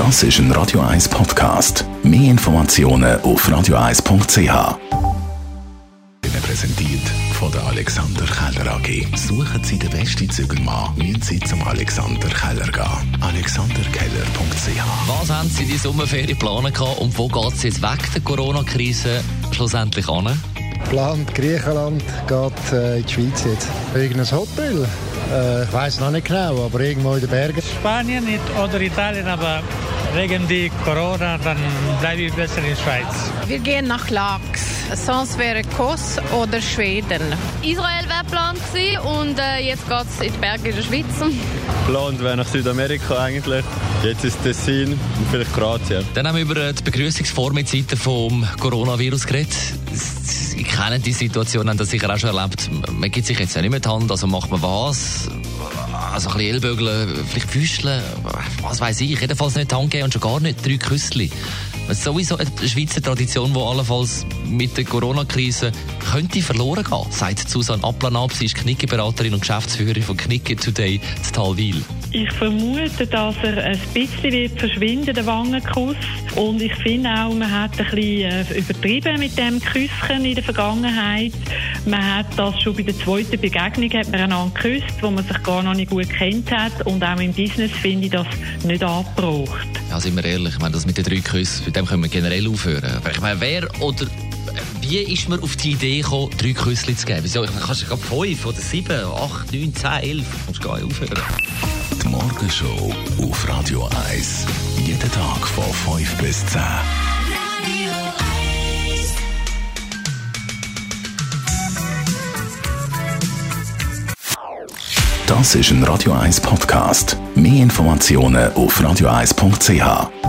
Das ist ein Radio 1 Podcast. Mehr Informationen auf radio1.ch. Präsentiert von der Alexander Keller AG. Suchen Sie den besten Zügelmann, müssen Sie zum Alexander Keller gehen. AlexanderKeller.ch Was haben Sie die Sommerferien geplant und wo geht es jetzt weg der Corona-Krise schlussendlich an? Plant Griechenland geht äh, in die Schweiz jetzt. Irgendein Hotel. Äh, ich weiß noch nicht genau, aber irgendwo in den Bergen. Spanien oder Italien, aber wegen die Corona, dann bleibe ich besser in der Schweiz. Wir gehen nach Lax. Sonst wäre Kos oder Schweden. Israel wäre geplant und äh, jetzt geht es in die Berge in der Schweiz. Geplant wäre nach Südamerika eigentlich. Jetzt ist Tessin und vielleicht Kroatien. Dann haben wir über die Begrüßungsform in Zeiten vom Coronavirus geredet. Ich kenne die Situation, haben das sicher auch schon erlebt. Man gibt sich jetzt ja nicht mehr die Hand, also macht man was? Also ein bisschen Ellbögeln, vielleicht Füßeln, was weiß ich. Jedenfalls nicht Hand geben und schon gar nicht drei Küssli. Das ist sowieso eine Schweizer Tradition, die allenfalls mit der Corona-Krise könnte verloren gehen, sagt Susanne Applanab. Sie ist Knicke-Beraterin und Geschäftsführerin von Knicke Today zu Talwil. Ich vermute, dass er ein bisschen wird verschwinden, der Wangenkuss. Und ich finde auch, man hat ein bisschen äh, übertrieben mit dem Küsschen in der Vergangenheit. Man hat das schon bei der zweiten Begegnung hat man einander geküsst, wo man sich gar noch nicht gut kennt hat. Und auch im Business finde ich das nicht angebraucht. Ja, sind wir ehrlich, ich meine, das mit den drei Küssen, mit dem können wir generell aufhören. Aber ich meine, wer oder wie ist man auf die Idee gekommen, drei Küsse zu geben? Wieso? Ich kannst du fünf oder sieben, acht, neun, zehn, elf, du gar nicht aufhören. Die Morgenshow auf Radio 1. Jeden Tag von 5 bis 10. Das ist ein Radio 1 Podcast. Mehr Informationen auf radio1.ch.